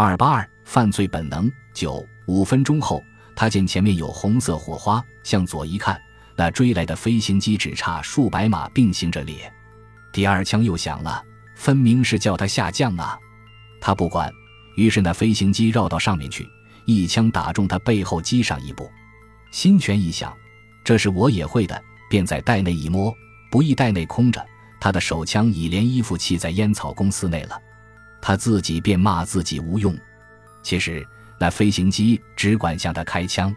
二八二犯罪本能九五分钟后，他见前面有红色火花，向左一看，那追来的飞行机只差数百码并行着列。第二枪又响了，分明是叫他下降啊！他不管，于是那飞行机绕到上面去，一枪打中他背后机上一步。心泉一想，这是我也会的，便在袋内一摸，不易袋内空着，他的手枪已连衣服弃在烟草公司内了。他自己便骂自己无用。其实那飞行机只管向他开枪，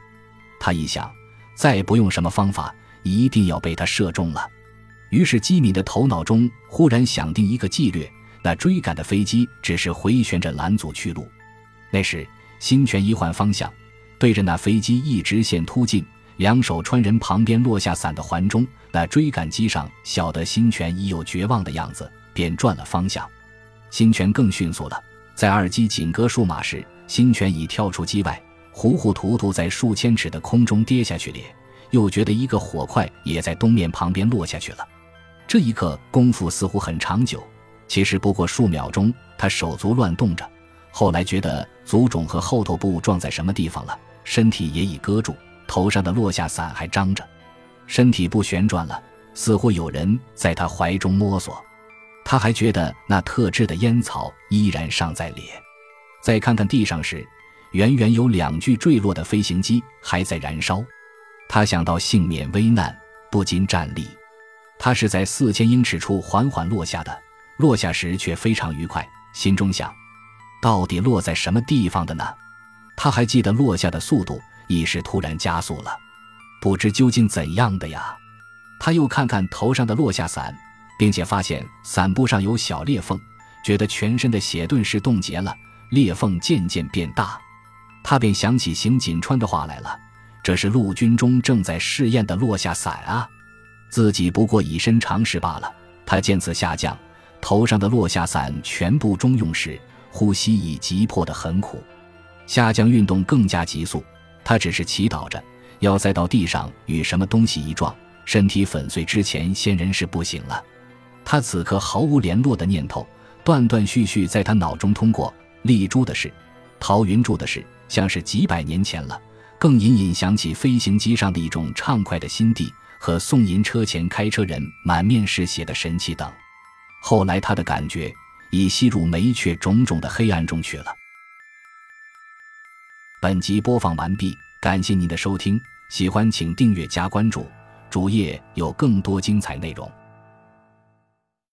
他一想，再不用什么方法，一定要被他射中了。于是机敏的头脑中忽然想定一个计略：那追赶的飞机只是回旋着拦阻去路。那时心泉一换方向，对着那飞机一直线突进，两手穿人旁边落下伞的环中，那追赶机上晓得心泉已有绝望的样子，便转了方向。新拳更迅速了，在二机紧隔数码时，新拳已跳出机外，糊糊涂涂在数千尺的空中跌下去了。又觉得一个火块也在东面旁边落下去了。这一刻功夫似乎很长久，其实不过数秒钟。他手足乱动着，后来觉得足肿和后头部撞在什么地方了，身体也已搁住，头上的落下伞还张着，身体不旋转了，似乎有人在他怀中摸索。他还觉得那特制的烟草依然尚在脸。再看看地上时，远远有两具坠落的飞行机还在燃烧。他想到幸免危难，不禁站立。他是在四千英尺处缓缓落下的，落下时却非常愉快。心中想：到底落在什么地方的呢？他还记得落下的速度已是突然加速了，不知究竟怎样的呀。他又看看头上的落下伞。并且发现伞布上有小裂缝，觉得全身的血顿时冻结了，裂缝渐渐变大。他便想起邢锦川的话来了：这是陆军中正在试验的落下伞啊，自己不过以身尝试罢了。他见此下降，头上的落下伞全部中用时，呼吸已急迫的很苦，下降运动更加急速。他只是祈祷着，要再到地上与什么东西一撞，身体粉碎之前先人是不行了。他此刻毫无联络的念头，断断续续在他脑中通过。丽珠的事，陶云柱的事，像是几百年前了。更隐隐想起飞行机上的一种畅快的心地和送银车前开车人满面是血的神气等。后来他的感觉已吸入梅雀种种的黑暗中去了。本集播放完毕，感谢您的收听，喜欢请订阅加关注，主页有更多精彩内容。